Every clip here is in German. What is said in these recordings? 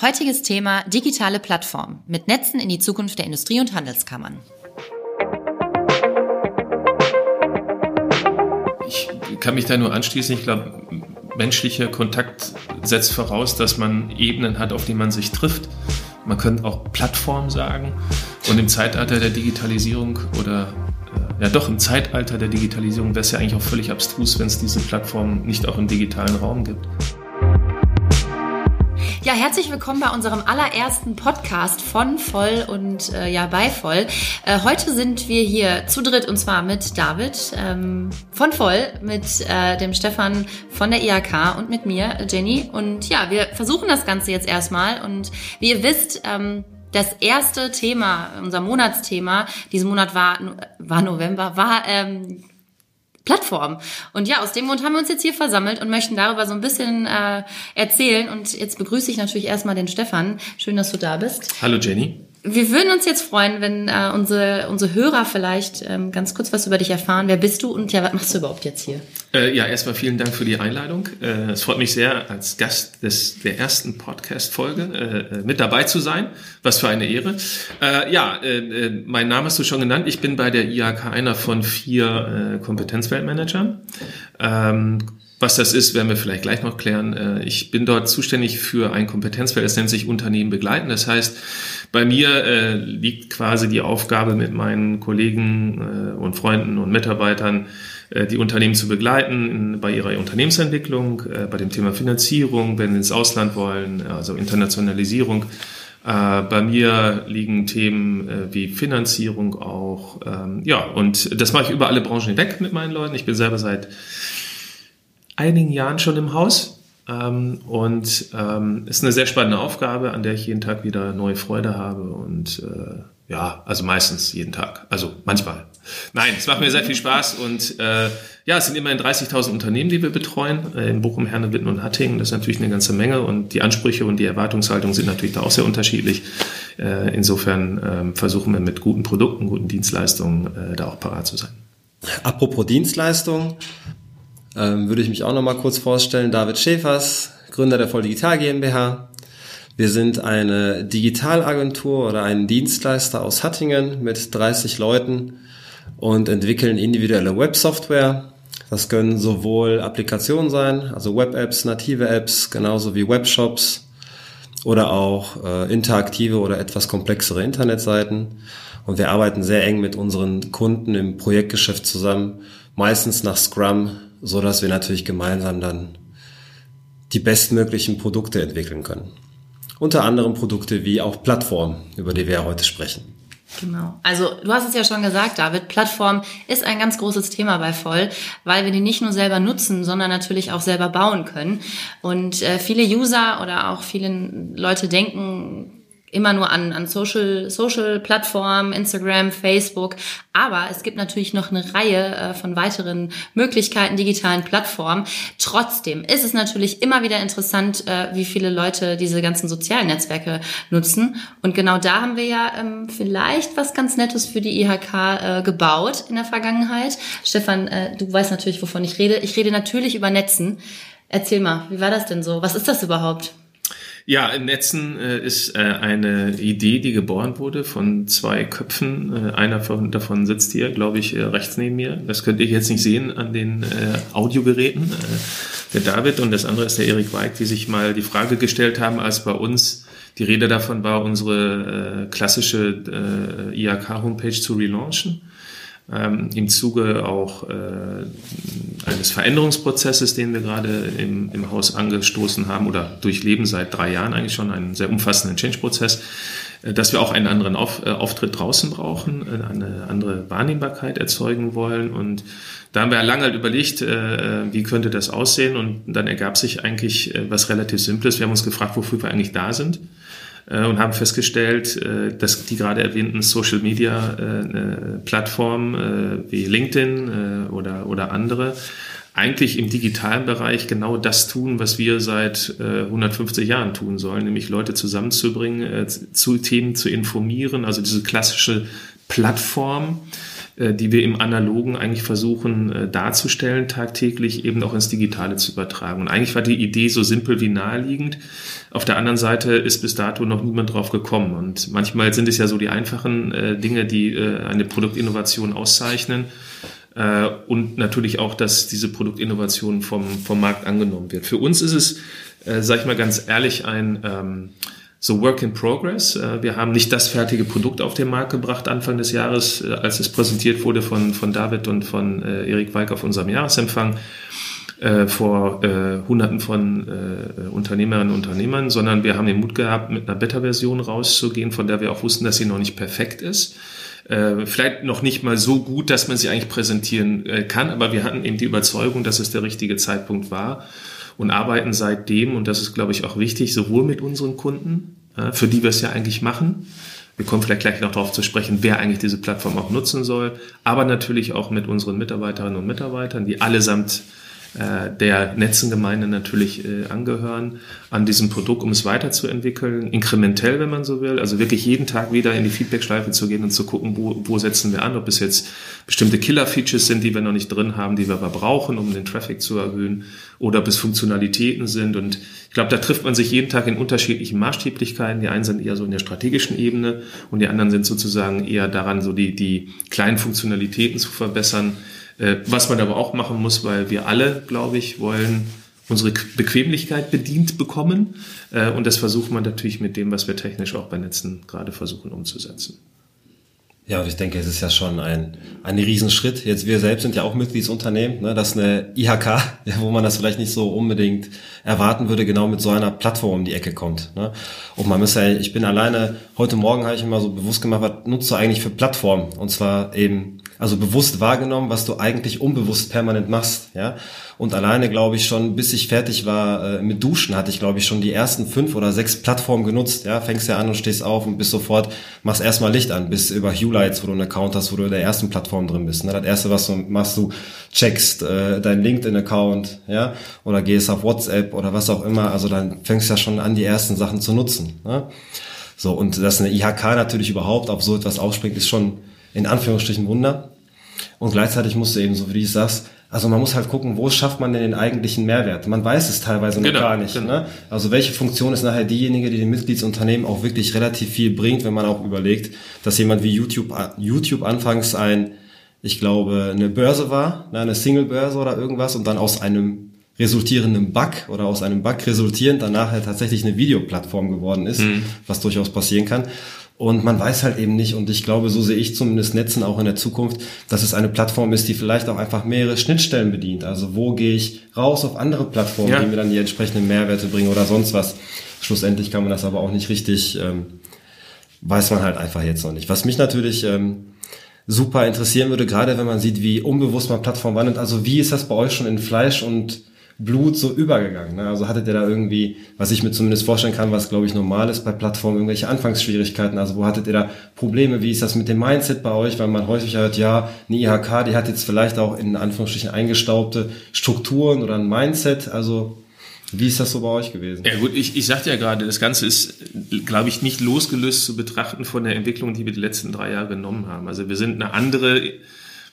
Heutiges Thema digitale Plattform mit Netzen in die Zukunft der Industrie- und Handelskammern. Ich kann mich da nur anschließen. Ich glaube, menschlicher Kontakt setzt voraus, dass man Ebenen hat, auf denen man sich trifft. Man könnte auch Plattform sagen. Und im Zeitalter der Digitalisierung oder äh, ja doch im Zeitalter der Digitalisierung wäre es ja eigentlich auch völlig abstrus, wenn es diese Plattform nicht auch im digitalen Raum gibt. Ja, herzlich willkommen bei unserem allerersten Podcast von Voll und äh, ja bei Voll. Äh, heute sind wir hier zu dritt und zwar mit David ähm, von Voll, mit äh, dem Stefan von der IHK und mit mir, Jenny. Und ja, wir versuchen das Ganze jetzt erstmal. Und wie ihr wisst, ähm, das erste Thema, unser Monatsthema, diesen Monat war, war November, war ähm, Plattform. Und ja, aus dem Grund haben wir uns jetzt hier versammelt und möchten darüber so ein bisschen äh, erzählen. Und jetzt begrüße ich natürlich erstmal den Stefan. Schön, dass du da bist. Hallo Jenny. Wir würden uns jetzt freuen, wenn äh, unsere, unsere Hörer vielleicht ähm, ganz kurz was über dich erfahren. Wer bist du und ja, was machst du überhaupt jetzt hier? Äh, ja, erstmal vielen Dank für die Einladung. Äh, es freut mich sehr, als Gast des, der ersten Podcast-Folge äh, äh mit dabei zu sein. Was für eine Ehre. Äh, ja, äh, äh, mein Name hast du schon genannt. Ich bin bei der IHK einer von vier äh, Kompetenzweltmanagern. Ähm, was das ist, werden wir vielleicht gleich noch klären. Äh, ich bin dort zuständig für ein Kompetenzfeld, das nennt sich Unternehmen begleiten. Das heißt, bei mir äh, liegt quasi die Aufgabe mit meinen Kollegen äh, und Freunden und Mitarbeitern, äh, die Unternehmen zu begleiten bei ihrer Unternehmensentwicklung, äh, bei dem Thema Finanzierung, wenn sie ins Ausland wollen, also Internationalisierung. Äh, bei mir liegen Themen äh, wie Finanzierung auch. Ähm, ja, und das mache ich über alle Branchen hinweg mit meinen Leuten. Ich bin selber seit einigen Jahren schon im Haus. Ähm, und ähm, ist eine sehr spannende Aufgabe, an der ich jeden Tag wieder neue Freude habe. Und äh, ja, also meistens jeden Tag. Also manchmal. Nein, es macht mir sehr viel Spaß. Und äh, ja, es sind immerhin 30.000 Unternehmen, die wir betreuen. Äh, in Bochum, Herne, Witten und Hattingen. Das ist natürlich eine ganze Menge. Und die Ansprüche und die Erwartungshaltung sind natürlich da auch sehr unterschiedlich. Äh, insofern äh, versuchen wir mit guten Produkten, guten Dienstleistungen äh, da auch parat zu sein. Apropos Dienstleistung, ähm, würde ich mich auch noch mal kurz vorstellen. David Schäfers, Gründer der Voll Digital GmbH. Wir sind eine Digitalagentur oder ein Dienstleister aus Hattingen mit 30 Leuten und entwickeln individuelle Websoftware. Das können sowohl Applikationen sein, also Web-Apps, native Apps, genauso wie Webshops oder auch äh, interaktive oder etwas komplexere Internetseiten. Und wir arbeiten sehr eng mit unseren Kunden im Projektgeschäft zusammen, meistens nach Scrum, so dass wir natürlich gemeinsam dann die bestmöglichen Produkte entwickeln können. Unter anderem Produkte wie auch Plattformen, über die wir heute sprechen. Genau. Also du hast es ja schon gesagt, David, Plattform ist ein ganz großes Thema bei Voll, weil wir die nicht nur selber nutzen, sondern natürlich auch selber bauen können. Und äh, viele User oder auch viele Leute denken, immer nur an, an Social, Social Plattformen, Instagram, Facebook. Aber es gibt natürlich noch eine Reihe äh, von weiteren Möglichkeiten, digitalen Plattformen. Trotzdem ist es natürlich immer wieder interessant, äh, wie viele Leute diese ganzen sozialen Netzwerke nutzen. Und genau da haben wir ja ähm, vielleicht was ganz Nettes für die IHK äh, gebaut in der Vergangenheit. Stefan, du weißt natürlich, wovon ich rede. Ich rede natürlich über Netzen. Erzähl mal, wie war das denn so? Was ist das überhaupt? Ja, Netzen äh, ist äh, eine Idee, die geboren wurde von zwei Köpfen. Äh, einer von, davon sitzt hier, glaube ich, äh, rechts neben mir. Das könnt ihr jetzt nicht sehen an den äh, Audiogeräten. Äh, der David und das andere ist der Erik Weig, die sich mal die Frage gestellt haben, als bei uns die Rede davon war, unsere klassische IAK-Homepage zu relaunchen ähm, im Zuge auch äh, eines Veränderungsprozesses, den wir gerade im, im Haus angestoßen haben oder durchleben seit drei Jahren eigentlich schon, einen sehr umfassenden Change-Prozess, äh, dass wir auch einen anderen Auf, äh, Auftritt draußen brauchen, äh, eine andere Wahrnehmbarkeit erzeugen wollen. Und da haben wir lange halt überlegt, äh, wie könnte das aussehen? Und dann ergab sich eigentlich äh, was relativ Simples. Wir haben uns gefragt, wofür wir eigentlich da sind äh, und haben festgestellt, äh, dass die gerade erwähnten Social Media äh, Plattformen wie LinkedIn oder, oder andere eigentlich im digitalen Bereich genau das tun, was wir seit 150 Jahren tun sollen, nämlich Leute zusammenzubringen, zu Themen zu informieren, also diese klassische Plattform äh, die wir im Analogen eigentlich versuchen äh, darzustellen, tagtäglich eben auch ins Digitale zu übertragen. Und eigentlich war die Idee so simpel wie naheliegend. Auf der anderen Seite ist bis dato noch niemand drauf gekommen. Und manchmal sind es ja so die einfachen äh, Dinge, die äh, eine Produktinnovation auszeichnen. Äh, und natürlich auch, dass diese Produktinnovation vom, vom Markt angenommen wird. Für uns ist es, äh, sag ich mal ganz ehrlich, ein ähm, so Work in Progress. Äh, wir haben nicht das fertige Produkt auf den Markt gebracht Anfang des Jahres, äh, als es präsentiert wurde von, von David und von äh, Erik Weig auf unserem Jahresempfang vor äh, Hunderten von äh, Unternehmerinnen und Unternehmern, sondern wir haben den Mut gehabt, mit einer Beta-Version rauszugehen, von der wir auch wussten, dass sie noch nicht perfekt ist. Äh, vielleicht noch nicht mal so gut, dass man sie eigentlich präsentieren äh, kann, aber wir hatten eben die Überzeugung, dass es der richtige Zeitpunkt war und arbeiten seitdem, und das ist, glaube ich, auch wichtig, sowohl mit unseren Kunden, für die wir es ja eigentlich machen, wir kommen vielleicht gleich noch darauf zu sprechen, wer eigentlich diese Plattform auch nutzen soll, aber natürlich auch mit unseren Mitarbeiterinnen und Mitarbeitern, die allesamt äh, der Netzengemeinde natürlich äh, angehören, an diesem Produkt, um es weiterzuentwickeln, inkrementell, wenn man so will, also wirklich jeden Tag wieder in die Feedback-Schleife zu gehen und zu gucken, wo, wo setzen wir an, ob es jetzt bestimmte Killer-Features sind, die wir noch nicht drin haben, die wir aber brauchen, um den Traffic zu erhöhen, oder ob es Funktionalitäten sind. Und ich glaube, da trifft man sich jeden Tag in unterschiedlichen Maßstäblichkeiten. Die einen sind eher so in der strategischen Ebene und die anderen sind sozusagen eher daran, so die, die kleinen Funktionalitäten zu verbessern äh, was man aber auch machen muss, weil wir alle, glaube ich, wollen unsere Bequemlichkeit bedient bekommen. Äh, und das versucht man natürlich mit dem, was wir technisch auch bei Netzen gerade versuchen umzusetzen. Ja, und ich denke, es ist ja schon ein, ein Riesenschritt. Jetzt, wir selbst sind ja auch Mitgliedsunternehmen, ne? das ist eine IHK, wo man das vielleicht nicht so unbedingt erwarten würde, genau mit so einer Plattform um die Ecke kommt. Ne? Und man muss ja, ich bin alleine, heute Morgen habe ich mir mal so bewusst gemacht, was nutzt du eigentlich für Plattformen? Und zwar eben also bewusst wahrgenommen, was du eigentlich unbewusst permanent machst, ja. Und alleine glaube ich schon, bis ich fertig war äh, mit Duschen, hatte ich glaube ich schon die ersten fünf oder sechs Plattformen genutzt, ja. Fängst ja an und stehst auf und bist sofort, machst erstmal Licht an, bis über Hue Lights, wo du einen Account hast, wo du in der ersten Plattform drin bist. Ne? Das erste, was du machst, du checkst äh, dein LinkedIn-Account, ja, oder gehst auf WhatsApp oder was auch immer. Also dann fängst ja schon an, die ersten Sachen zu nutzen. Ne? So, und dass eine IHK natürlich überhaupt auf so etwas aufspringt, ist schon in Anführungsstrichen Wunder. Und gleichzeitig musst du eben, so wie du sagst, also man muss halt gucken, wo schafft man denn den eigentlichen Mehrwert? Man weiß es teilweise noch genau, gar nicht. Genau. Ne? Also welche Funktion ist nachher diejenige, die den Mitgliedsunternehmen auch wirklich relativ viel bringt, wenn man auch überlegt, dass jemand wie YouTube, YouTube anfangs ein, ich glaube, eine Börse war, ne, eine Single-Börse oder irgendwas und dann aus einem resultierenden Bug oder aus einem Bug resultierend dann nachher tatsächlich eine Videoplattform geworden ist, mhm. was durchaus passieren kann. Und man weiß halt eben nicht, und ich glaube, so sehe ich zumindest Netzen auch in der Zukunft, dass es eine Plattform ist, die vielleicht auch einfach mehrere Schnittstellen bedient. Also wo gehe ich raus auf andere Plattformen, ja. die mir dann die entsprechenden Mehrwerte bringen oder sonst was. Schlussendlich kann man das aber auch nicht richtig, ähm, weiß man halt einfach jetzt noch nicht. Was mich natürlich ähm, super interessieren würde, gerade wenn man sieht, wie unbewusst man Plattform wandelt. Also wie ist das bei euch schon in Fleisch und Blut so übergegangen. Ne? Also hattet ihr da irgendwie, was ich mir zumindest vorstellen kann, was glaube ich normal ist bei Plattformen, irgendwelche Anfangsschwierigkeiten? Also wo hattet ihr da Probleme? Wie ist das mit dem Mindset bei euch? Weil man häufig hört, ja, eine IHK, die hat jetzt vielleicht auch in Anführungsstrichen eingestaubte Strukturen oder ein Mindset. Also wie ist das so bei euch gewesen? Ja gut, ich, ich sagte ja gerade, das Ganze ist, glaube ich, nicht losgelöst zu betrachten von der Entwicklung, die wir die letzten drei Jahre genommen haben. Also wir sind eine andere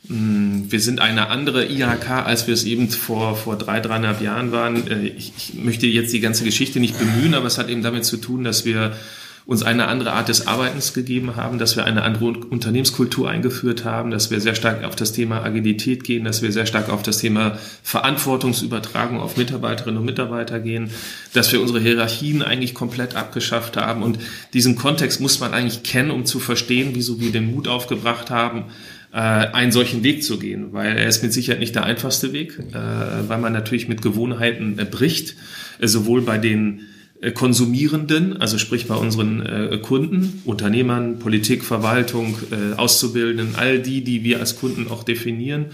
wir sind eine andere IHK, als wir es eben vor, vor drei, dreieinhalb Jahren waren. Äh, ich, ich möchte jetzt die ganze Geschichte nicht bemühen, aber es hat eben damit zu tun, dass wir uns eine andere Art des Arbeitens gegeben haben, dass wir eine andere Unternehmenskultur eingeführt haben, dass wir sehr stark auf das Thema Agilität gehen, dass wir sehr stark auf das Thema Verantwortungsübertragung auf Mitarbeiterinnen und Mitarbeiter gehen, dass wir unsere Hierarchien eigentlich komplett abgeschafft haben. Und diesen Kontext muss man eigentlich kennen, um zu verstehen, wieso wir den Mut aufgebracht haben, äh, einen solchen Weg zu gehen, weil er ist mit Sicherheit nicht der einfachste Weg, äh, weil man natürlich mit Gewohnheiten äh, bricht, äh, sowohl bei den äh, Konsumierenden, also sprich bei unseren äh, Kunden, Unternehmern, Politik, Verwaltung, Auszubildenden, all die, die wir als Kunden auch definieren,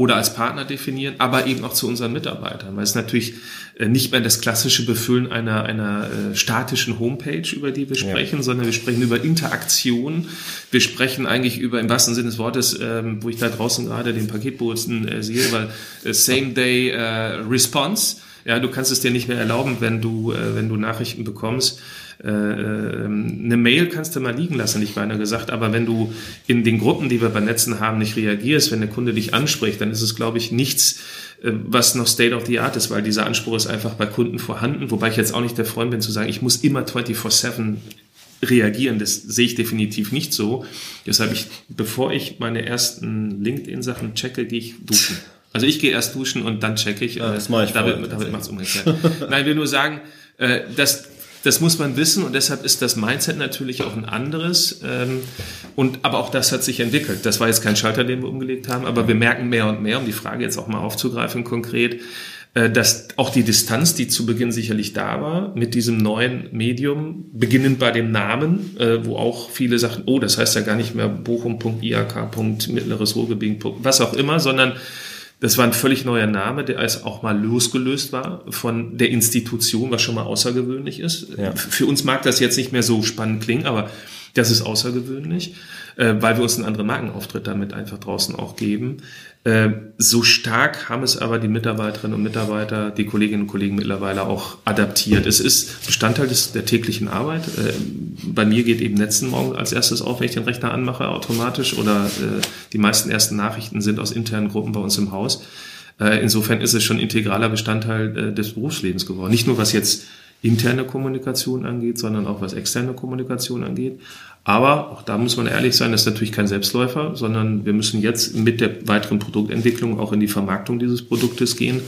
oder als Partner definieren, aber eben auch zu unseren Mitarbeitern, weil es natürlich äh, nicht mehr das klassische Befüllen einer, einer äh, statischen Homepage, über die wir sprechen, ja. sondern wir sprechen über Interaktion. Wir sprechen eigentlich über, im wahrsten Sinne des Wortes, ähm, wo ich da draußen gerade den Paketboten äh, sehe, über Same-Day Response Ja, du kannst es dir nicht mehr erlauben, wenn du, äh, wenn du Nachrichten bekommst. Äh, ähm, eine Mail kannst du mal liegen lassen, nicht beinahe gesagt, aber wenn du in den Gruppen, die wir bei Netzen haben, nicht reagierst, wenn der Kunde dich anspricht, dann ist es, glaube ich, nichts, äh, was noch State of the Art ist, weil dieser Anspruch ist einfach bei Kunden vorhanden, wobei ich jetzt auch nicht der Freund bin zu sagen, ich muss immer 24-7 reagieren. Das sehe ich definitiv nicht so. Deshalb, ich, bevor ich meine ersten LinkedIn-Sachen checke, gehe ich duschen. Also ich gehe erst duschen und dann checke ich. Ja, das mache ich David, David macht es umgekehrt. Nein, ich will nur sagen, äh, dass das muss man wissen und deshalb ist das Mindset natürlich auch ein anderes. Ähm, und aber auch das hat sich entwickelt. Das war jetzt kein Schalter, den wir umgelegt haben, aber wir merken mehr und mehr, um die Frage jetzt auch mal aufzugreifen konkret, äh, dass auch die Distanz, die zu Beginn sicherlich da war, mit diesem neuen Medium, beginnend bei dem Namen, äh, wo auch viele sagten, oh, das heißt ja gar nicht mehr Bochum.iak. Mittleres Ruhrgebiet, was auch immer, sondern das war ein völlig neuer Name, der als auch mal losgelöst war von der Institution, was schon mal außergewöhnlich ist. Ja. Für uns mag das jetzt nicht mehr so spannend klingen, aber das ist außergewöhnlich, äh, weil wir uns einen anderen Markenauftritt damit einfach draußen auch geben. Äh, so stark haben es aber die Mitarbeiterinnen und Mitarbeiter, die Kolleginnen und Kollegen mittlerweile auch adaptiert. Es ist Bestandteil des, der täglichen Arbeit. Äh, bei mir geht eben Netzen morgen als erstes auf, wenn ich den Rechner anmache, automatisch. Oder äh, die meisten ersten Nachrichten sind aus internen Gruppen bei uns im Haus. Insofern ist es schon integraler Bestandteil des Berufslebens geworden. Nicht nur was jetzt interne Kommunikation angeht, sondern auch was externe Kommunikation angeht. Aber auch da muss man ehrlich sein, das ist natürlich kein Selbstläufer, sondern wir müssen jetzt mit der weiteren Produktentwicklung auch in die Vermarktung dieses Produktes gehen,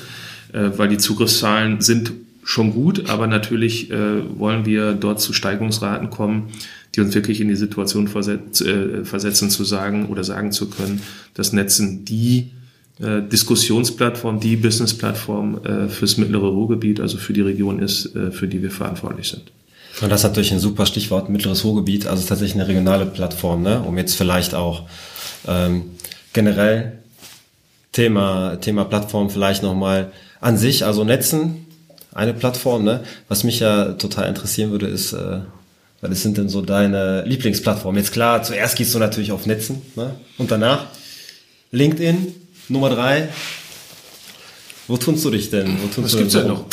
äh, weil die Zugriffszahlen sind schon gut, aber natürlich äh, wollen wir dort zu Steigungsraten kommen, die uns wirklich in die Situation äh, versetzen zu sagen oder sagen zu können, dass Netzen die Diskussionsplattform, die Businessplattform fürs mittlere Ruhrgebiet, also für die Region ist, für die wir verantwortlich sind. Und das ist natürlich ein super Stichwort, mittleres Ruhrgebiet, also tatsächlich eine regionale Plattform, ne? um jetzt vielleicht auch ähm, generell Thema, Thema Plattform vielleicht nochmal an sich, also Netzen, eine Plattform, ne? Was mich ja total interessieren würde, ist, äh, was sind denn so deine Lieblingsplattformen? Jetzt klar, zuerst gehst du natürlich auf Netzen, ne? Und danach LinkedIn, Nummer drei, wo tunst du dich denn? Wo tunst Was gibt's denn noch?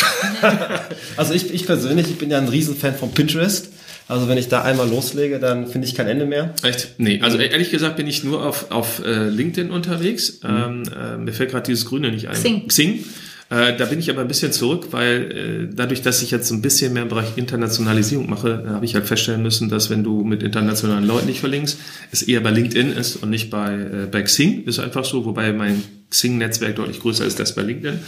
also ich, ich persönlich, ich bin ja ein Riesenfan von Pinterest. Also wenn ich da einmal loslege, dann finde ich kein Ende mehr. Echt? Nee, also ehrlich gesagt bin ich nur auf, auf äh, LinkedIn unterwegs. Mhm. Ähm, äh, mir fällt gerade dieses Grüne nicht ein. Xing. Xing. Äh, da bin ich aber ein bisschen zurück, weil äh, dadurch, dass ich jetzt ein bisschen mehr im Bereich Internationalisierung mache, äh, habe ich halt feststellen müssen, dass wenn du mit internationalen Leuten nicht verlinkst, es eher bei LinkedIn ist und nicht bei, äh, bei Xing. Ist einfach so, wobei mein Xing-Netzwerk deutlich größer ist als bei LinkedIn.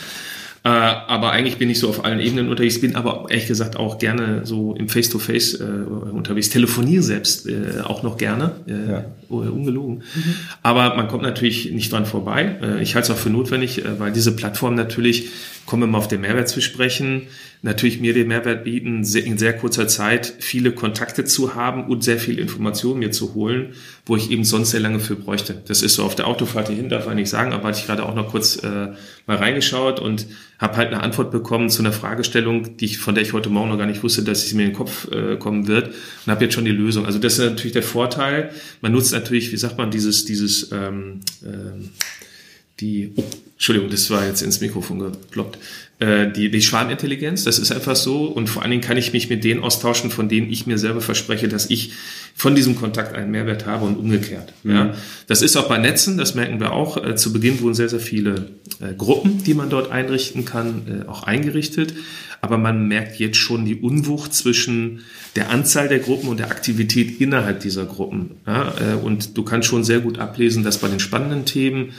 Äh, aber eigentlich bin ich so auf allen Ebenen unterwegs, bin aber ehrlich gesagt auch gerne so im Face-to-Face -face, äh, unterwegs, telefoniere selbst äh, auch noch gerne, äh, ja. ungelogen. Mhm. Aber man kommt natürlich nicht dran vorbei. Äh, ich halte es auch für notwendig, äh, weil diese Plattform natürlich, kommen wir mal auf den Mehrwert zu sprechen, natürlich mir den Mehrwert bieten, in sehr kurzer Zeit viele Kontakte zu haben und sehr viel Informationen mir zu holen, wo ich eben sonst sehr lange für bräuchte. Das ist so auf der Autofahrt hierhin, darf ich nicht sagen, aber hatte ich gerade auch noch kurz äh, mal reingeschaut und habe halt eine Antwort bekommen zu einer Fragestellung, die ich, von der ich heute Morgen noch gar nicht wusste, dass sie mir in den Kopf äh, kommen wird und habe jetzt schon die Lösung. Also das ist natürlich der Vorteil. Man nutzt natürlich, wie sagt man, dieses, dieses ähm, ähm, die, oh, Entschuldigung, das war jetzt ins Mikrofon geploppt, äh, die, die Schwarmintelligenz, das ist einfach so und vor allen Dingen kann ich mich mit denen austauschen, von denen ich mir selber verspreche, dass ich von diesem Kontakt einen Mehrwert habe und umgekehrt. Mhm. Ja, das ist auch bei Netzen, das merken wir auch. Äh, zu Beginn wurden sehr, sehr viele äh, Gruppen, die man dort einrichten kann, auch eingerichtet. Aber man merkt jetzt schon die Unwucht zwischen der Anzahl der Gruppen und der Aktivität innerhalb dieser Gruppen. Ja, und du kannst schon sehr gut ablesen, dass bei den spannenden Themen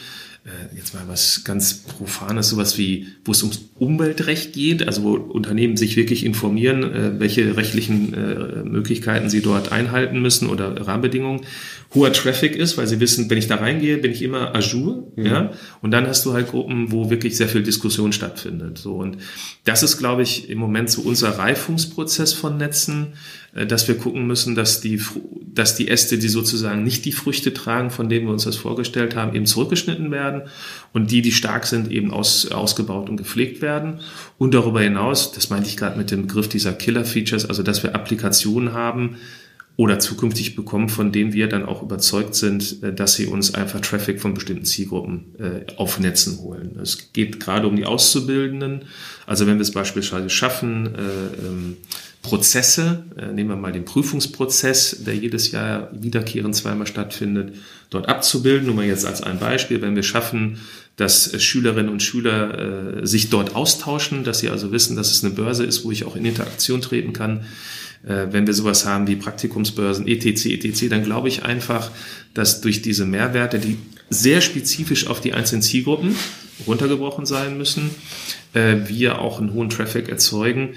äh, jetzt mal was ganz Profanes, sowas wie, wo es ums Umweltrecht geht, also wo Unternehmen sich wirklich informieren, äh, welche rechtlichen äh, Möglichkeiten sie dort einhalten müssen oder Rahmenbedingungen, hoher Traffic ist, weil sie wissen, wenn ich da reingehe, bin ich immer ajour, mhm. ja, und dann hast du halt Gruppen, wo wirklich sehr viel Diskussion stattfindet, so, und das ist, glaube ich, im Moment so unser Reifungsprozess von Netzen, äh, dass wir gucken müssen, dass die, dass die Äste, die sozusagen nicht die Früchte tragen, von denen wir uns das vorgestellt haben, eben zurückgeschnitten werden und die, die stark sind, eben aus, ausgebaut und gepflegt werden. Und darüber hinaus, das meinte ich gerade mit dem Begriff dieser Killer-Features, also dass wir Applikationen haben, oder zukünftig bekommen, von denen wir dann auch überzeugt sind, äh, dass sie uns einfach Traffic von bestimmten Zielgruppen äh, auf Netzen holen. Es geht gerade um die Auszubildenden. Also wenn wir es beispielsweise schaffen, äh, ähm, Prozesse, nehmen wir mal den Prüfungsprozess, der jedes Jahr wiederkehrend zweimal stattfindet, dort abzubilden. Nur mal jetzt als ein Beispiel, wenn wir schaffen, dass Schülerinnen und Schüler sich dort austauschen, dass sie also wissen, dass es eine Börse ist, wo ich auch in Interaktion treten kann, wenn wir sowas haben wie Praktikumsbörsen, etc., etc., dann glaube ich einfach, dass durch diese Mehrwerte, die sehr spezifisch auf die einzelnen Zielgruppen runtergebrochen sein müssen, äh, wir auch einen hohen Traffic erzeugen.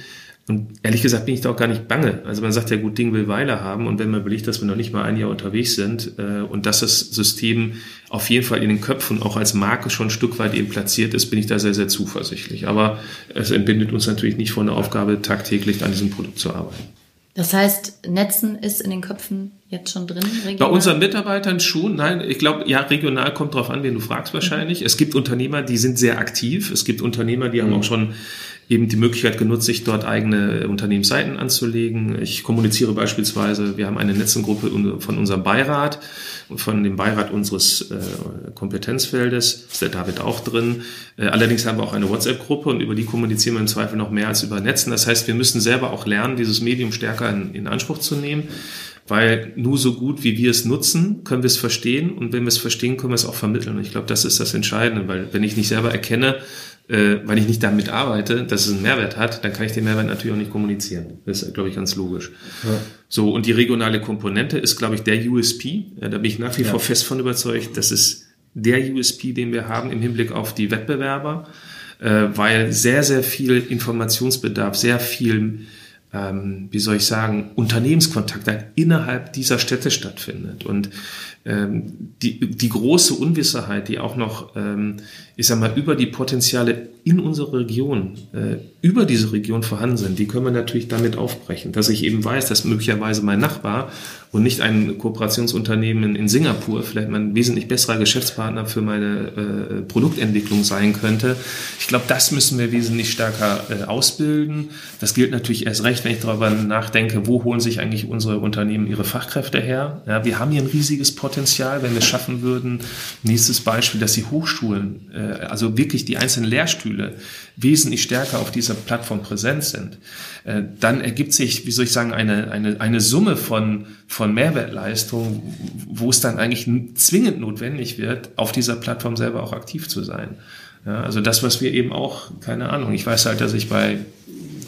Und ehrlich gesagt bin ich da auch gar nicht bange. Also man sagt ja, gut Ding will Weile haben. Und wenn man überlegt, dass wir noch nicht mal ein Jahr unterwegs sind äh, und dass das System auf jeden Fall in den Köpfen auch als Marke schon ein Stück weit eben platziert ist, bin ich da sehr, sehr zuversichtlich. Aber es entbindet uns natürlich nicht von der Aufgabe, tagtäglich an diesem Produkt zu arbeiten. Das heißt, Netzen ist in den Köpfen jetzt schon drin? Regional? Bei unseren Mitarbeitern schon. Nein, ich glaube, ja, regional kommt drauf an, wen du fragst wahrscheinlich. Mhm. Es gibt Unternehmer, die sind sehr aktiv. Es gibt Unternehmer, die mhm. haben auch schon eben die Möglichkeit genutzt, sich dort eigene Unternehmensseiten anzulegen. Ich kommuniziere beispielsweise, wir haben eine Netzengruppe von unserem Beirat und von dem Beirat unseres äh, Kompetenzfeldes, ist der David auch drin. Äh, allerdings haben wir auch eine WhatsApp-Gruppe und über die kommunizieren wir im Zweifel noch mehr als über Netzen. Das heißt, wir müssen selber auch lernen, dieses Medium stärker in, in Anspruch zu nehmen weil nur so gut, wie wir es nutzen, können wir es verstehen und wenn wir es verstehen, können wir es auch vermitteln. Und ich glaube, das ist das Entscheidende, weil wenn ich nicht selber erkenne, äh, weil ich nicht damit arbeite, dass es einen Mehrwert hat, dann kann ich den Mehrwert natürlich auch nicht kommunizieren. Das ist, glaube ich, ganz logisch. Ja. So, und die regionale Komponente ist, glaube ich, der USP. Ja, da bin ich nach wie ja. vor fest von überzeugt. Das ist der USP, den wir haben im Hinblick auf die Wettbewerber, äh, weil sehr, sehr viel Informationsbedarf, sehr viel ähm, wie soll ich sagen, Unternehmenskontakt innerhalb dieser Städte stattfindet. Und ähm, die, die große Unwissenheit, die auch noch, ähm, ich sag mal, über die Potenziale in unserer Region, äh, über diese Region vorhanden sind, die können wir natürlich damit aufbrechen. Dass ich eben weiß, dass möglicherweise mein Nachbar und nicht ein Kooperationsunternehmen in Singapur vielleicht mein wesentlich besserer Geschäftspartner für meine äh, Produktentwicklung sein könnte. Ich glaube, das müssen wir wesentlich stärker äh, ausbilden. Das gilt natürlich erst recht, wenn ich darüber nachdenke, wo holen sich eigentlich unsere Unternehmen ihre Fachkräfte her. Ja, wir haben hier ein riesiges Potenzial, wenn wir es schaffen würden. Nächstes Beispiel, dass die Hochschulen, äh, also wirklich die einzelnen Lehrstühle, wesentlich stärker auf dieser Plattform präsent sind, äh, dann ergibt sich, wie soll ich sagen, eine, eine, eine Summe von, von Mehrwertleistungen, wo es dann eigentlich zwingend notwendig wird, auf dieser Plattform selber auch aktiv zu sein. Ja, also das, was wir eben auch, keine Ahnung, ich weiß halt, dass ich bei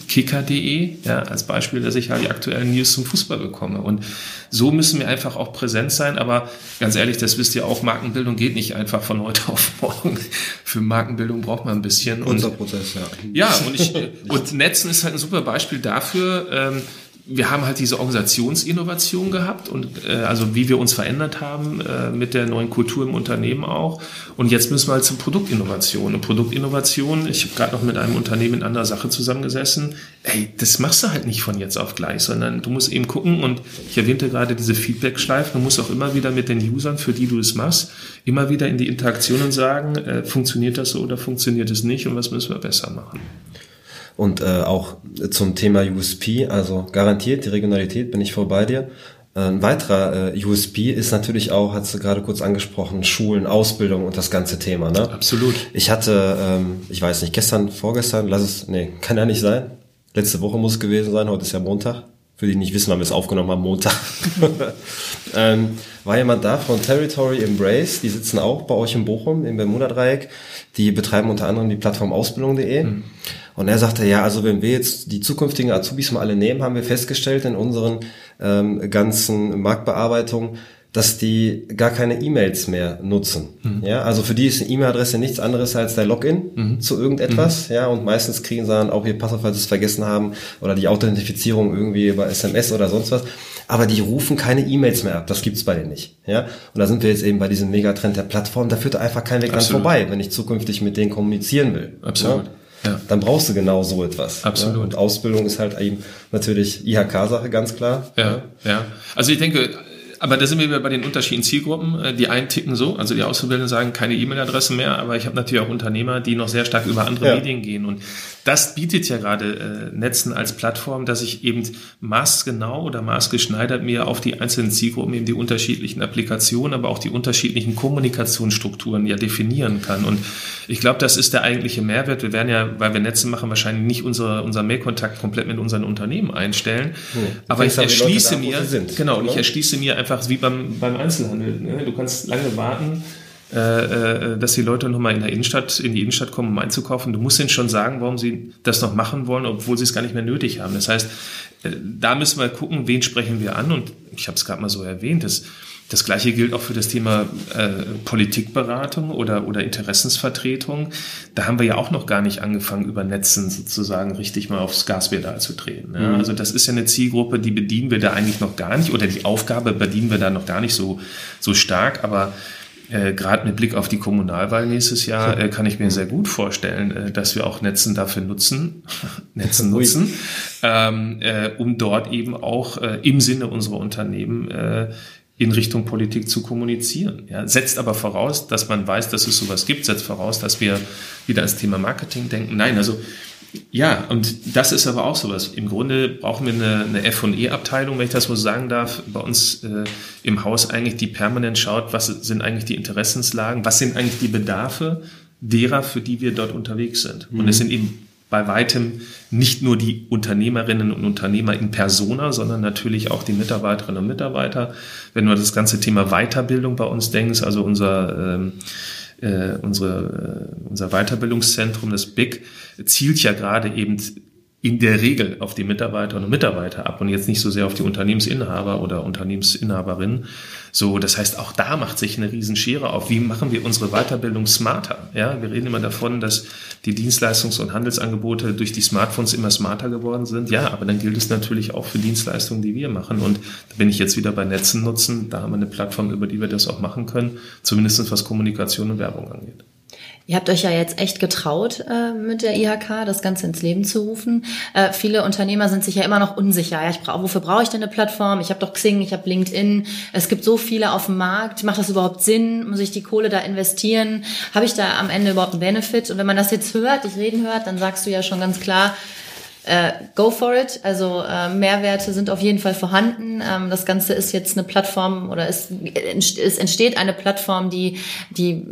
kicker.de, ja, als Beispiel, dass ich halt die aktuellen News zum Fußball bekomme. Und so müssen wir einfach auch präsent sein. Aber ganz ehrlich, das wisst ihr auch, Markenbildung geht nicht einfach von heute auf morgen. Für Markenbildung braucht man ein bisschen. Unser Prozess, ja. Ja, und, ich, und Netzen ist halt ein super Beispiel dafür, ähm, wir haben halt diese Organisationsinnovation gehabt und äh, also wie wir uns verändert haben äh, mit der neuen Kultur im Unternehmen auch. Und jetzt müssen wir halt zur Produktinnovation. Und Produktinnovation, ich habe gerade noch mit einem Unternehmen in anderer Sache zusammengesessen, ey, das machst du halt nicht von jetzt auf gleich, sondern du musst eben gucken und ich erwähnte gerade diese Feedback-Schleife, du musst auch immer wieder mit den Usern, für die du es machst, immer wieder in die Interaktion und sagen, äh, funktioniert das so oder funktioniert es nicht und was müssen wir besser machen. Und äh, auch zum Thema USP, also garantiert die Regionalität, bin ich voll bei dir. Äh, ein weiterer äh, USP ist natürlich auch, hast du gerade kurz angesprochen, Schulen, Ausbildung und das ganze Thema. Ne? Absolut. Ich hatte, ähm, ich weiß nicht, gestern, vorgestern, lass es, nee, kann ja nicht sein. Letzte Woche muss es gewesen sein, heute ist ja Montag. Für die nicht wissen, haben wir es aufgenommen am Montag. ähm, war jemand da von Territory Embrace, die sitzen auch bei euch in Bochum im Bermuda-Dreieck. Die betreiben unter anderem die Plattform Ausbildung.de. Mhm. Und er sagte, ja, also wenn wir jetzt die zukünftigen Azubis mal alle nehmen, haben wir festgestellt in unseren ähm, ganzen Marktbearbeitungen, dass die gar keine E-Mails mehr nutzen. Mhm. Ja, also für die ist eine E-Mail-Adresse nichts anderes als der Login mhm. zu irgendetwas. Mhm. Ja, und meistens kriegen sie dann auch ihr Passwort, falls sie es vergessen haben, oder die Authentifizierung irgendwie über SMS oder sonst was. Aber die rufen keine E-Mails mehr ab. Das gibt's bei denen nicht. Ja, und da sind wir jetzt eben bei diesem Megatrend der Plattform. Da führt einfach kein Weg dran vorbei, wenn ich zukünftig mit denen kommunizieren will. Absolut. Ja? Ja. dann brauchst du genau so etwas. Absolut. Ja? Und Ausbildung ist halt eben natürlich IHK-Sache, ganz klar. Ja, ja. Also ich denke, aber da sind wir wieder bei den unterschiedlichen Zielgruppen. Äh, die einen ticken so, also die Auszubildenden sagen keine E-Mail-Adresse mehr, aber ich habe natürlich auch Unternehmer, die noch sehr stark über andere ja. Medien gehen. Und das bietet ja gerade äh, Netzen als Plattform, dass ich eben maßgenau oder maßgeschneidert mir auf die einzelnen Zielgruppen eben die unterschiedlichen Applikationen, aber auch die unterschiedlichen Kommunikationsstrukturen ja definieren kann. Und ich glaube, das ist der eigentliche Mehrwert. Wir werden ja, weil wir Netzen machen, wahrscheinlich nicht unsere, unser Mail-Kontakt komplett mit unseren Unternehmen einstellen. Hm. Aber ich erschließe da, mir, genau, genau, ich erschließe mir einfach wie beim, beim Einzelhandel. Ne? Du kannst lange warten, äh, äh, dass die Leute nochmal in der Innenstadt, in die Innenstadt kommen, um einzukaufen. Du musst ihnen schon sagen, warum sie das noch machen wollen, obwohl sie es gar nicht mehr nötig haben. Das heißt, äh, da müssen wir gucken, wen sprechen wir an. Und ich habe es gerade mal so erwähnt, das, das gleiche gilt auch für das Thema äh, Politikberatung oder, oder Interessensvertretung. Da haben wir ja auch noch gar nicht angefangen, über Netzen sozusagen richtig mal aufs Gaspedal zu drehen. Ja, mhm. Also das ist ja eine Zielgruppe, die bedienen wir da eigentlich noch gar nicht oder die Aufgabe bedienen wir da noch gar nicht so, so stark. Aber äh, Gerade mit Blick auf die Kommunalwahl nächstes Jahr äh, kann ich mir sehr gut vorstellen, äh, dass wir auch Netzen dafür nutzen, Netzen nutzen, ähm, äh, um dort eben auch äh, im Sinne unserer Unternehmen äh, in Richtung Politik zu kommunizieren. Ja, setzt aber voraus, dass man weiß, dass es sowas gibt, setzt voraus, dass wir wieder ans Thema Marketing denken. Nein, also ja, und das ist aber auch sowas. Im Grunde brauchen wir eine, eine F&E-Abteilung, wenn ich das so sagen darf, bei uns äh, im Haus eigentlich, die permanent schaut, was sind eigentlich die Interessenslagen, was sind eigentlich die Bedarfe derer, für die wir dort unterwegs sind. Mhm. Und es sind eben bei weitem nicht nur die Unternehmerinnen und Unternehmer in Persona, sondern natürlich auch die Mitarbeiterinnen und Mitarbeiter. Wenn du das ganze Thema Weiterbildung bei uns denkst, also unser ähm, äh, unsere, äh, unser Weiterbildungszentrum, das BIC, zielt ja gerade eben in der Regel auf die Mitarbeiterinnen und Mitarbeiter ab und jetzt nicht so sehr auf die Unternehmensinhaber oder Unternehmensinhaberinnen. So, das heißt, auch da macht sich eine Riesenschere auf. Wie machen wir unsere Weiterbildung smarter? Ja, wir reden immer davon, dass die Dienstleistungs- und Handelsangebote durch die Smartphones immer smarter geworden sind. Ja, aber dann gilt es natürlich auch für Dienstleistungen, die wir machen. Und da bin ich jetzt wieder bei Netzen nutzen. Da haben wir eine Plattform, über die wir das auch machen können. Zumindest was Kommunikation und Werbung angeht. Ihr habt euch ja jetzt echt getraut, äh, mit der IHK das Ganze ins Leben zu rufen. Äh, viele Unternehmer sind sich ja immer noch unsicher. Ja, ich brauch, wofür brauche ich denn eine Plattform? Ich habe doch Xing, ich habe LinkedIn. Es gibt so viele auf dem Markt. Macht das überhaupt Sinn? Muss ich die Kohle da investieren? Habe ich da am Ende überhaupt einen Benefit? Und wenn man das jetzt hört, dich reden hört, dann sagst du ja schon ganz klar, äh, go for it. Also äh, Mehrwerte sind auf jeden Fall vorhanden. Ähm, das Ganze ist jetzt eine Plattform oder es, es entsteht eine Plattform, die, die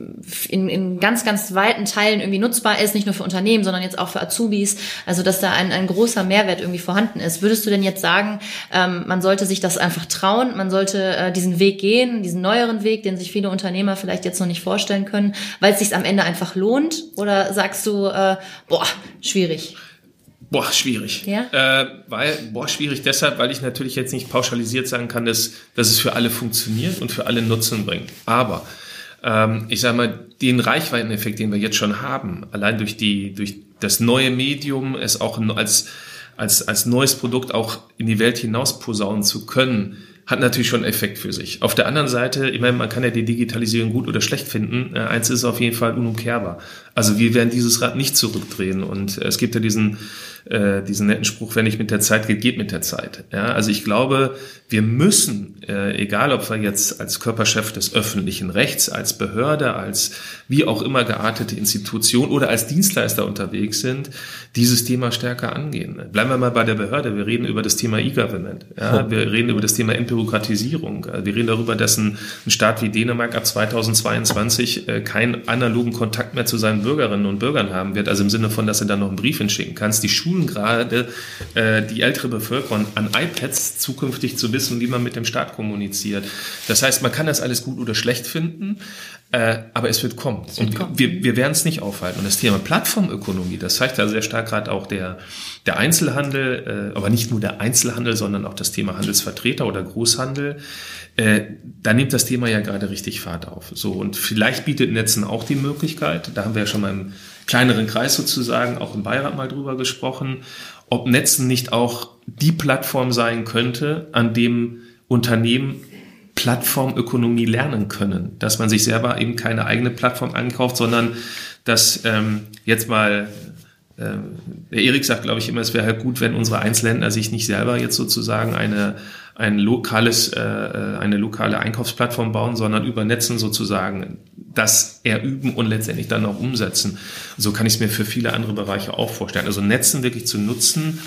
in, in ganz, ganz weiten Teilen irgendwie nutzbar ist, nicht nur für Unternehmen, sondern jetzt auch für Azubis. Also dass da ein, ein großer Mehrwert irgendwie vorhanden ist. Würdest du denn jetzt sagen, ähm, man sollte sich das einfach trauen, man sollte äh, diesen Weg gehen, diesen neueren Weg, den sich viele Unternehmer vielleicht jetzt noch nicht vorstellen können, weil es sich am Ende einfach lohnt? Oder sagst du, äh, boah, schwierig? Boah, schwierig. Ja? Äh, weil, boah, schwierig deshalb, weil ich natürlich jetzt nicht pauschalisiert sagen kann, dass, dass es für alle funktioniert und für alle Nutzen bringt. Aber ähm, ich sage mal, den Reichweiteneffekt, den wir jetzt schon haben, allein durch die, durch das neue Medium, es auch als, als, als neues Produkt auch in die Welt hinaus posaunen zu können, hat natürlich schon Effekt für sich. Auf der anderen Seite, ich meine, man kann ja die Digitalisierung gut oder schlecht finden. Äh, eins ist auf jeden Fall unumkehrbar. Also wir werden dieses Rad nicht zurückdrehen. Und es gibt ja diesen äh, diesen netten Spruch, wenn nicht mit der Zeit geht, geht mit der Zeit. Ja, also ich glaube, wir müssen, äh, egal ob wir jetzt als Körperchef des öffentlichen Rechts, als Behörde, als wie auch immer geartete Institution oder als Dienstleister unterwegs sind, dieses Thema stärker angehen. Bleiben wir mal bei der Behörde. Wir reden über das Thema E-Government. Ja, wir reden über das Thema Entbürokratisierung. Wir reden darüber, dass ein, ein Staat wie Dänemark ab 2022 äh, keinen analogen Kontakt mehr zu seinen Bürgerinnen und Bürgern haben wird. Also im Sinne von, dass du dann noch einen Brief hinschicken kannst. Die Schulen schulen gerade äh, die ältere Bevölkerung an iPads zukünftig zu wissen, wie man mit dem Staat kommuniziert. Das heißt, man kann das alles gut oder schlecht finden, äh, aber es wird kommen. Es wird und kommen. wir, wir werden es nicht aufhalten. Und das Thema Plattformökonomie, das zeigt ja sehr stark gerade auch der, der Einzelhandel, äh, aber nicht nur der Einzelhandel, sondern auch das Thema Handelsvertreter oder Großhandel. Äh, da nimmt das Thema ja gerade richtig Fahrt auf. So und vielleicht bietet Netzen auch die Möglichkeit. Da haben wir ja schon mal im kleineren Kreis sozusagen auch im Beirat mal drüber gesprochen, ob Netzen nicht auch die Plattform sein könnte, an dem Unternehmen Plattformökonomie lernen können, dass man sich selber eben keine eigene Plattform ankauft, sondern dass ähm, jetzt mal ähm, der Erik sagt, glaube ich, immer, es wäre halt gut, wenn unsere Einzelhändler sich nicht selber jetzt sozusagen eine, ein lokales, äh, äh, eine lokale Einkaufsplattform bauen, sondern über Netzen sozusagen das erüben und letztendlich dann auch umsetzen. So kann ich es mir für viele andere Bereiche auch vorstellen. Also Netzen wirklich zu nutzen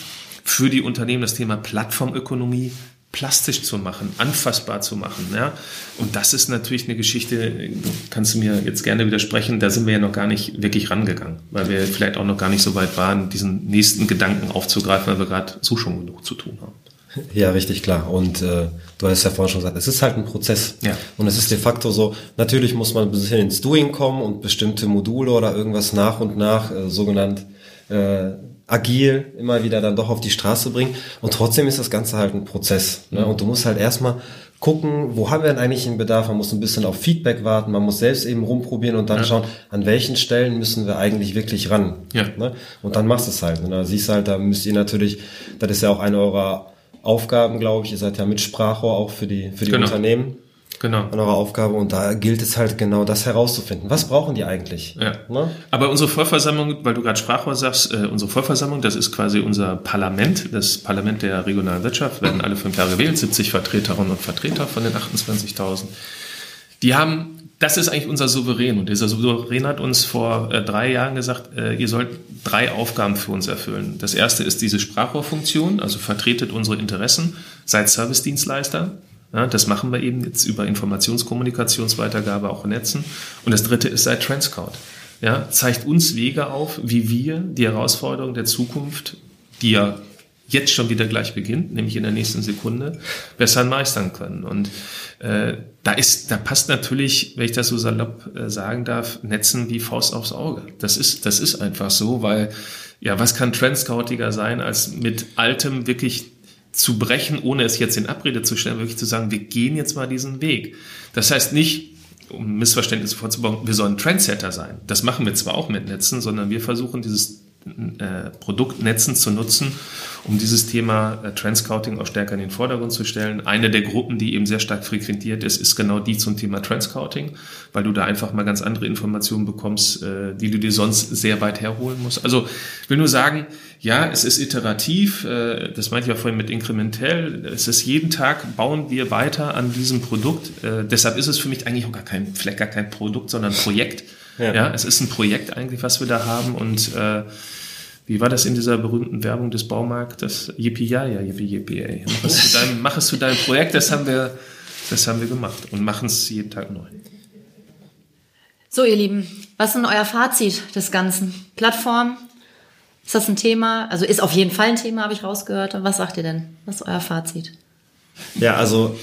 für die Unternehmen, das Thema Plattformökonomie plastisch zu machen, anfassbar zu machen. Ja? Und das ist natürlich eine Geschichte, kannst du mir jetzt gerne widersprechen, da sind wir ja noch gar nicht wirklich rangegangen, weil wir vielleicht auch noch gar nicht so weit waren, diesen nächsten Gedanken aufzugreifen, weil wir gerade so schon genug zu tun haben. Ja, richtig klar. Und äh, du hast ja vorhin schon gesagt, es ist halt ein Prozess. Ja. Und es ist de facto so, natürlich muss man ein bisschen ins Doing kommen und bestimmte Module oder irgendwas nach und nach, äh, sogenannt äh, agil immer wieder dann doch auf die Straße bringen. Und trotzdem ist das Ganze halt ein Prozess. Ne? Und du musst halt erstmal gucken, wo haben wir denn eigentlich einen Bedarf? Man muss ein bisschen auf Feedback warten, man muss selbst eben rumprobieren und dann ja. schauen, an welchen Stellen müssen wir eigentlich wirklich ran. Ja. Ne? Und dann machst du es halt. Und da siehst du halt, da müsst ihr natürlich, das ist ja auch eine eurer Aufgaben, glaube ich, ihr seid ja Mitsprachrohr auch für die, für die genau. Unternehmen genau. an eurer Aufgabe und da gilt es halt genau das herauszufinden. Was brauchen die eigentlich? Ja. Ne? Aber unsere Vollversammlung, weil du gerade Sprachrohr sagst, äh, unsere Vollversammlung, das ist quasi unser Parlament, das Parlament der regionalen Wirtschaft, werden alle fünf Jahre gewählt, 70 Vertreterinnen und Vertreter von den 28.000. Die haben das ist eigentlich unser Souverän. Und dieser Souverän hat uns vor äh, drei Jahren gesagt, äh, ihr sollt drei Aufgaben für uns erfüllen. Das erste ist diese Sprachrohrfunktion, also vertretet unsere Interessen, seid Service-Dienstleister. Ja, das machen wir eben jetzt über Informationskommunikationsweitergabe auch in Netzen. Und das dritte ist seit Trendscout. Ja, zeigt uns Wege auf, wie wir die Herausforderungen der Zukunft, die ja jetzt schon wieder gleich beginnt, nämlich in der nächsten Sekunde, besser meistern können. Und äh, da ist, da passt natürlich, wenn ich das so salopp äh, sagen darf, Netzen wie Faust aufs Auge. Das ist, das ist einfach so, weil ja, was kann Trendscoutiger sein, als mit altem wirklich zu brechen, ohne es jetzt in Abrede zu stellen, wirklich zu sagen, wir gehen jetzt mal diesen Weg. Das heißt nicht, um Missverständnisse vorzubauen, wir sollen Trendsetter sein. Das machen wir zwar auch mit Netzen, sondern wir versuchen dieses äh, Produktnetzen zu nutzen, um dieses Thema äh, Trendscouting auch stärker in den Vordergrund zu stellen. Eine der Gruppen, die eben sehr stark frequentiert ist, ist genau die zum Thema Trendscouting, weil du da einfach mal ganz andere Informationen bekommst, äh, die du dir sonst sehr weit herholen musst. Also ich will nur sagen, ja, es ist iterativ, äh, das meinte ich ja vorhin mit inkrementell. Es ist jeden Tag bauen wir weiter an diesem Produkt. Äh, deshalb ist es für mich eigentlich auch gar kein Fleck, gar kein Produkt, sondern ein Projekt. Ja. ja, es ist ein Projekt eigentlich, was wir da haben und äh, wie war das in dieser berühmten Werbung des Baumarktes? Yippie, ja, ja, yippie, yippie, ey. Mach es zu deinem, mach es zu deinem Projekt, das haben wir, das haben wir gemacht und machen es jeden Tag neu. So, ihr Lieben, was ist denn euer Fazit des Ganzen? Plattform, ist das ein Thema? Also ist auf jeden Fall ein Thema, habe ich rausgehört. Was sagt ihr denn? Was ist euer Fazit? Ja, also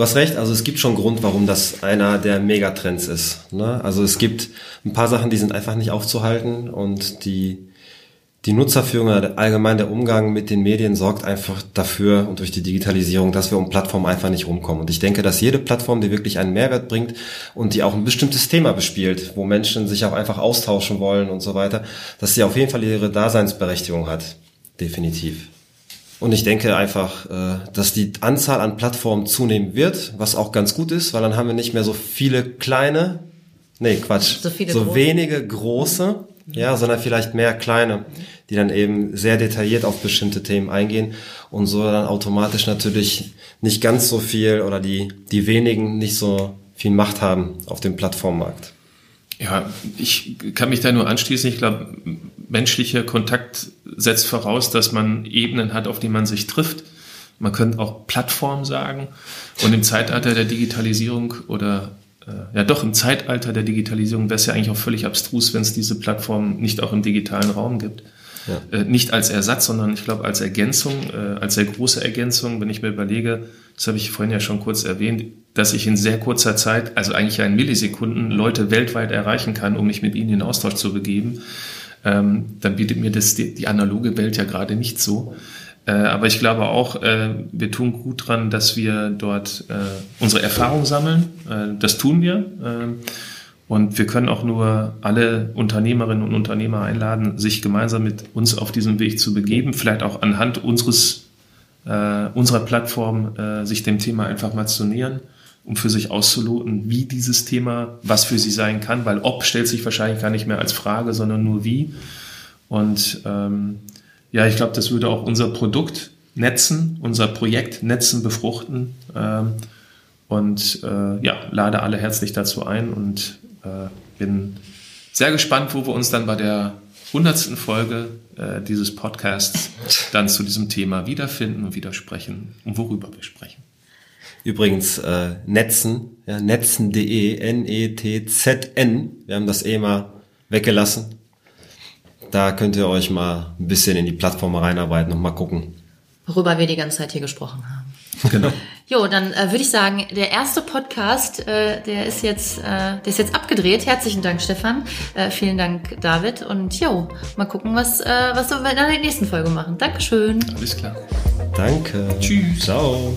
Du hast recht, also es gibt schon Grund, warum das einer der Megatrends ist. Ne? Also es gibt ein paar Sachen, die sind einfach nicht aufzuhalten und die, die Nutzerführung, allgemein der Umgang mit den Medien sorgt einfach dafür und durch die Digitalisierung, dass wir um Plattformen einfach nicht rumkommen. Und ich denke, dass jede Plattform, die wirklich einen Mehrwert bringt und die auch ein bestimmtes Thema bespielt, wo Menschen sich auch einfach austauschen wollen und so weiter, dass sie auf jeden Fall ihre Daseinsberechtigung hat. Definitiv. Und ich denke einfach, äh, dass die Anzahl an Plattformen zunehmen wird, was auch ganz gut ist, weil dann haben wir nicht mehr so viele kleine, nee, Quatsch, so, so große. wenige große, ja, sondern vielleicht mehr kleine, die dann eben sehr detailliert auf bestimmte Themen eingehen und so dann automatisch natürlich nicht ganz so viel oder die, die wenigen nicht so viel Macht haben auf dem Plattformmarkt. Ja, ich kann mich da nur anschließen. Ich glaube, menschlicher Kontakt setzt voraus, dass man Ebenen hat, auf die man sich trifft. Man könnte auch Plattform sagen. Und im Zeitalter der Digitalisierung oder äh, ja doch im Zeitalter der Digitalisierung wäre es ja eigentlich auch völlig abstrus, wenn es diese Plattform nicht auch im digitalen Raum gibt. Ja. Äh, nicht als Ersatz, sondern ich glaube als Ergänzung, äh, als sehr große Ergänzung, wenn ich mir überlege, das habe ich vorhin ja schon kurz erwähnt, dass ich in sehr kurzer Zeit, also eigentlich in Millisekunden, Leute weltweit erreichen kann, um mich mit ihnen in Austausch zu begeben, ähm, dann bietet mir das die, die analoge Welt ja gerade nicht so. Äh, aber ich glaube auch, äh, wir tun gut dran, dass wir dort äh, unsere Erfahrung sammeln. Äh, das tun wir. Äh, und wir können auch nur alle Unternehmerinnen und Unternehmer einladen, sich gemeinsam mit uns auf diesem Weg zu begeben, vielleicht auch anhand unseres, äh, unserer Plattform sich dem Thema einfach mal zu nähern um für sich auszuloten, wie dieses Thema was für sie sein kann, weil ob stellt sich wahrscheinlich gar nicht mehr als Frage, sondern nur wie. Und ähm, ja, ich glaube, das würde auch unser Produkt netzen, unser Projekt netzen, befruchten. Ähm, und äh, ja, lade alle herzlich dazu ein und äh, bin sehr gespannt, wo wir uns dann bei der hundertsten Folge äh, dieses Podcasts dann zu diesem Thema wiederfinden und widersprechen und worüber wir sprechen. Übrigens, äh, Netzen, ja, netzen.de, N-E-T-Z-N, wir haben das eh mal weggelassen. Da könnt ihr euch mal ein bisschen in die Plattform reinarbeiten und mal gucken. Worüber wir die ganze Zeit hier gesprochen haben. Genau. Jo, dann äh, würde ich sagen, der erste Podcast, äh, der ist jetzt, äh, der ist jetzt abgedreht. Herzlichen Dank, Stefan. Äh, vielen Dank, David. Und jo, mal gucken, was, äh, was wir in der nächsten Folge machen. Dankeschön. Alles klar. Danke. Tschüss. Ciao.